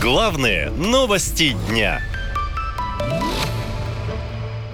Главные новости дня.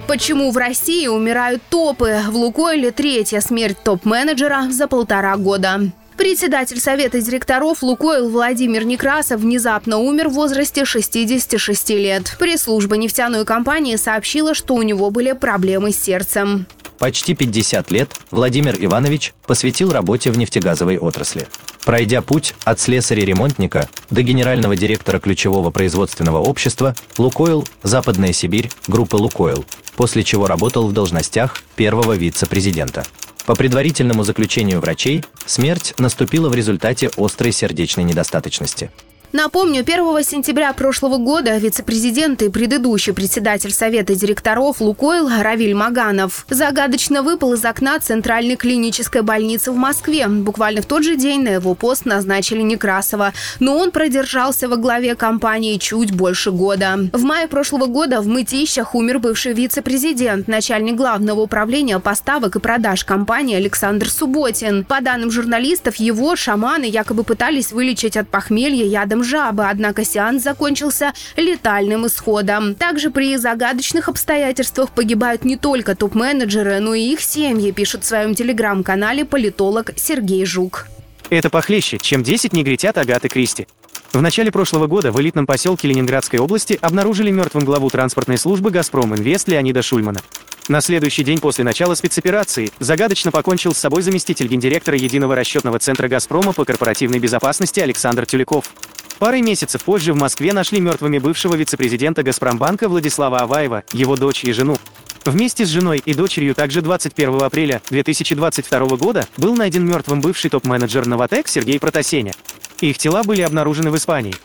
Почему в России умирают топы? В Лукойле третья смерть топ-менеджера за полтора года. Председатель Совета директоров «Лукойл» Владимир Некрасов внезапно умер в возрасте 66 лет. Пресс-служба нефтяной компании сообщила, что у него были проблемы с сердцем. Почти 50 лет Владимир Иванович посвятил работе в нефтегазовой отрасли. Пройдя путь от слесаря-ремонтника до генерального директора ключевого производственного общества «Лукойл», «Западная Сибирь», группы «Лукойл», после чего работал в должностях первого вице-президента. По предварительному заключению врачей, смерть наступила в результате острой сердечной недостаточности – Напомню, 1 сентября прошлого года вице-президент и предыдущий председатель Совета директоров «Лукойл» Равиль Маганов загадочно выпал из окна Центральной клинической больницы в Москве. Буквально в тот же день на его пост назначили Некрасова, но он продержался во главе компании чуть больше года. В мае прошлого года в Мытищах умер бывший вице-президент, начальник главного управления поставок и продаж компании Александр Субботин. По данным журналистов, его шаманы якобы пытались вылечить от похмелья ядом ядом жабы, однако сеанс закончился летальным исходом. Также при загадочных обстоятельствах погибают не только топ-менеджеры, но и их семьи, пишет в своем телеграм-канале политолог Сергей Жук. Это похлеще, чем 10 негритят Агаты Кристи. В начале прошлого года в элитном поселке Ленинградской области обнаружили мертвым главу транспортной службы «Газпром Инвест» Леонида Шульмана. На следующий день после начала спецоперации загадочно покончил с собой заместитель гендиректора Единого расчетного центра «Газпрома» по корпоративной безопасности Александр Тюляков. Парой месяцев позже в Москве нашли мертвыми бывшего вице-президента «Газпромбанка» Владислава Аваева, его дочь и жену. Вместе с женой и дочерью также 21 апреля 2022 года был найден мертвым бывший топ-менеджер «Новотек» Сергей Протасеня. Их тела были обнаружены в Испании.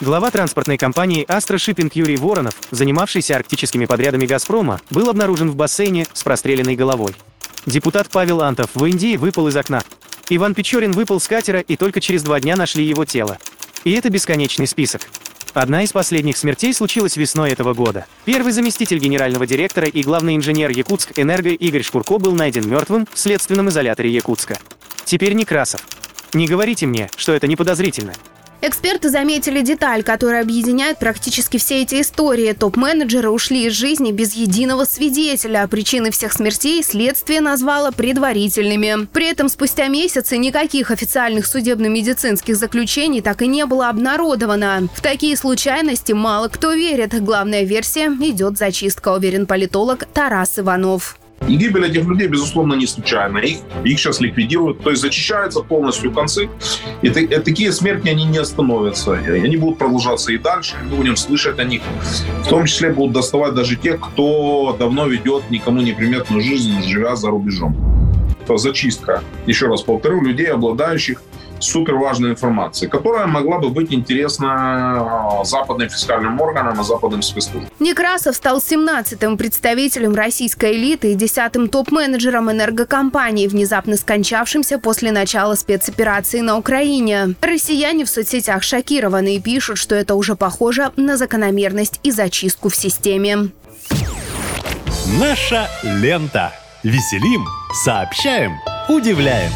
Глава транспортной компании «Астра Шиппинг» Юрий Воронов, занимавшийся арктическими подрядами «Газпрома», был обнаружен в бассейне с простреленной головой. Депутат Павел Антов в Индии выпал из окна. Иван Печорин выпал с катера и только через два дня нашли его тело. И это бесконечный список. Одна из последних смертей случилась весной этого года. Первый заместитель генерального директора и главный инженер Якутск Энерго Игорь Шкурко был найден мертвым в следственном изоляторе Якутска. Теперь Некрасов. Не говорите мне, что это не подозрительно. Эксперты заметили деталь, которая объединяет практически все эти истории. Топ-менеджеры ушли из жизни без единого свидетеля. Причины всех смертей следствие назвало предварительными. При этом спустя месяцы никаких официальных судебно-медицинских заключений так и не было обнародовано. В такие случайности мало кто верит. Главная версия – идет зачистка, уверен политолог Тарас Иванов. И гибель этих людей, безусловно, не случайна. Их, их сейчас ликвидируют, то есть зачищаются полностью концы. И, и такие смерти, они не остановятся. И они будут продолжаться и дальше. Мы будем слышать о них. В том числе будут доставать даже тех, кто давно ведет никому неприметную жизнь, живя за рубежом. Это зачистка, еще раз повторю, людей, обладающих супер важной информации, которая могла бы быть интересна а, западным фискальным органам и западным спецслужбам. Некрасов стал 17-м представителем российской элиты и 10-м топ-менеджером энергокомпании, внезапно скончавшимся после начала спецоперации на Украине. Россияне в соцсетях шокированы и пишут, что это уже похоже на закономерность и зачистку в системе. Наша лента. Веселим, сообщаем, удивляем.